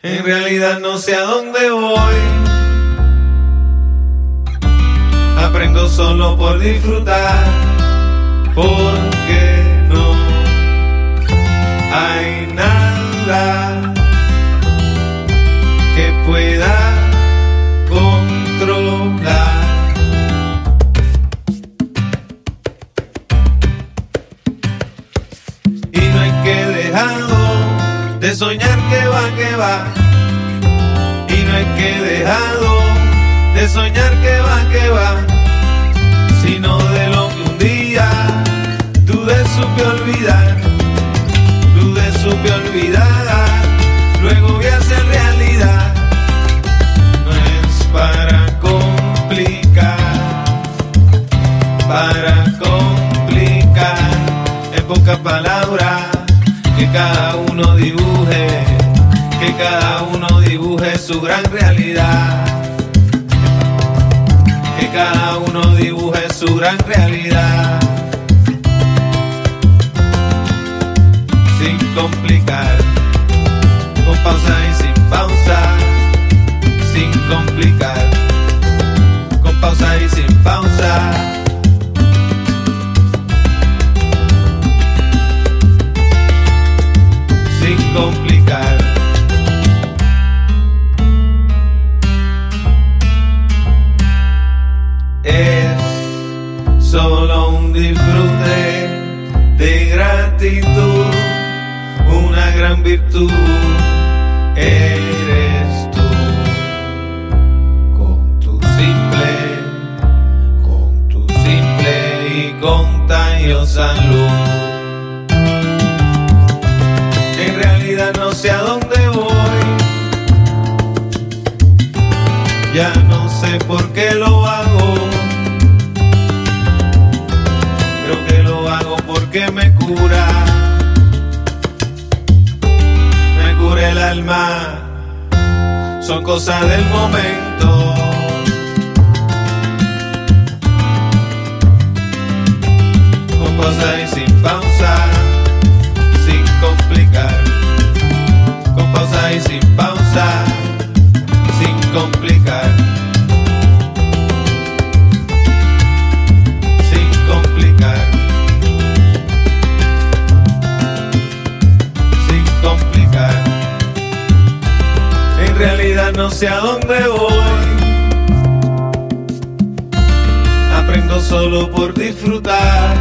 En realidad no sé a dónde voy. Aprendo solo por disfrutar. Porque no hay nada de soñar que va, que va. Y no hay que dejarlo de soñar que va, que va. Sino de lo que un día dudé supe olvidar. Dudé supe olvidar. Luego voy a hacer realidad. No es para complicar. Para complicar. En pocas palabras. Que cada uno dibuje. Que cada uno dibuje su gran realidad. Que cada uno dibuje su gran realidad. Solo un disfrute de gratitud, una gran virtud. Eres tú con tu simple, con tu simple y contagiosa luz. En realidad no sé a dónde voy. Ya no sé por qué lo Son cosas del momento. Con pausa realidad no sé a dónde voy. Aprendo solo por disfrutar.